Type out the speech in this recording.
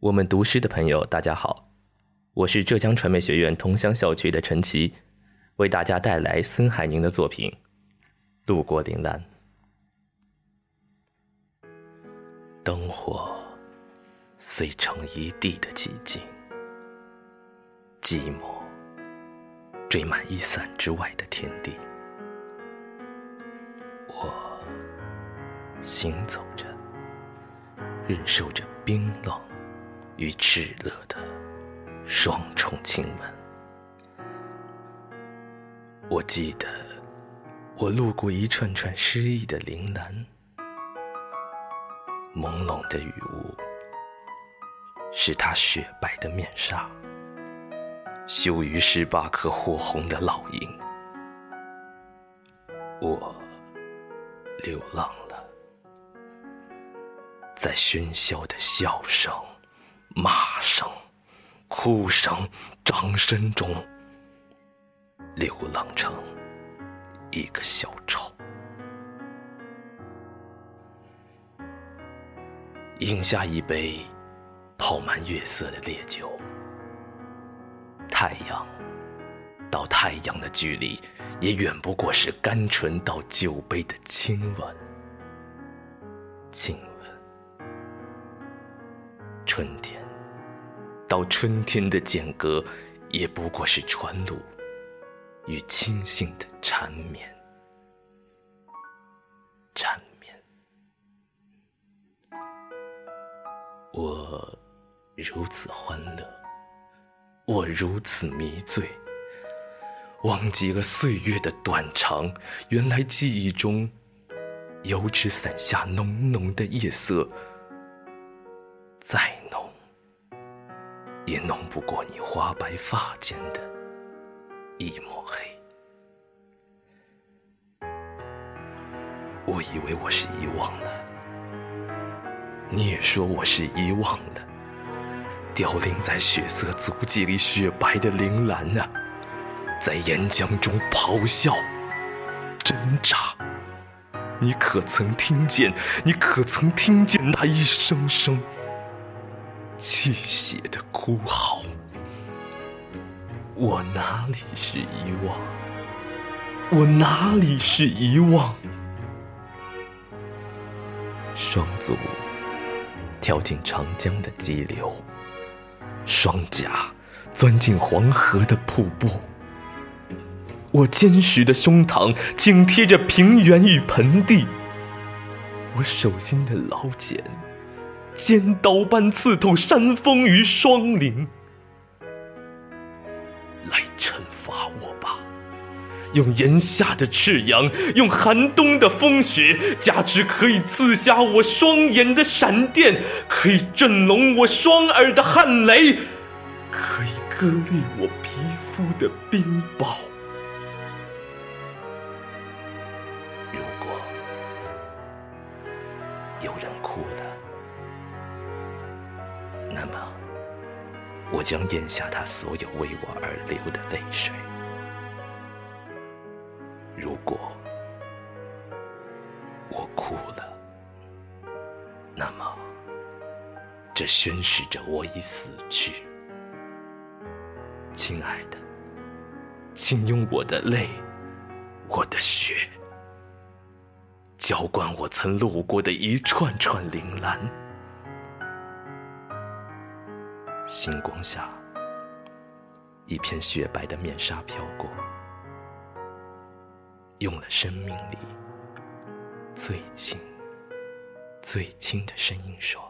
我们读诗的朋友，大家好，我是浙江传媒学院桐乡校区的陈奇，为大家带来孙海宁的作品《路过铃兰》。灯火碎成一地的寂静，寂寞缀满一伞之外的天地。我行走着，忍受着冰冷。与炽热的双重亲吻。我记得，我路过一串串诗意的铃兰，朦胧的雨雾是她雪白的面纱，羞于十八颗火红的烙印。我流浪了，在喧嚣的笑声。骂声、哭声、掌声中，流浪成一个小丑，饮下一杯泡满月色的烈酒。太阳到太阳的距离，也远不过是甘醇到酒杯的亲吻。亲吻，春天。到春天的间隔，也不过是船路与清醒的缠绵，缠绵。我如此欢乐，我如此迷醉，忘记了岁月的短长。原来记忆中，油纸伞下浓浓的夜色，再浓。也弄不过你花白发间的一抹黑。我以为我是遗忘了，你也说我是遗忘了。凋零在血色足迹里雪白的铃兰啊，在岩浆中咆哮、挣扎。你可曾听见？你可曾听见那一声声？泣血的哭嚎，我哪里是遗忘？我哪里是遗忘？双足跳进长江的激流，双颊钻进黄河的瀑布。我坚实的胸膛紧贴着平原与盆地，我手心的老茧。尖刀般刺透山峰与霜林，来惩罚我吧！用炎夏的赤阳，用寒冬的风雪，加之可以刺瞎我双眼的闪电，可以震聋我双耳的旱雷，可以割裂我皮肤的冰雹。如果有人哭了。那么，我将咽下他所有为我而流的泪水。如果我哭了，那么这宣示着我已死去。亲爱的，请用我的泪，我的血，浇灌我曾路过的一串串铃兰。星光下，一片雪白的面纱飘过，用了生命里最轻、最轻的声音说。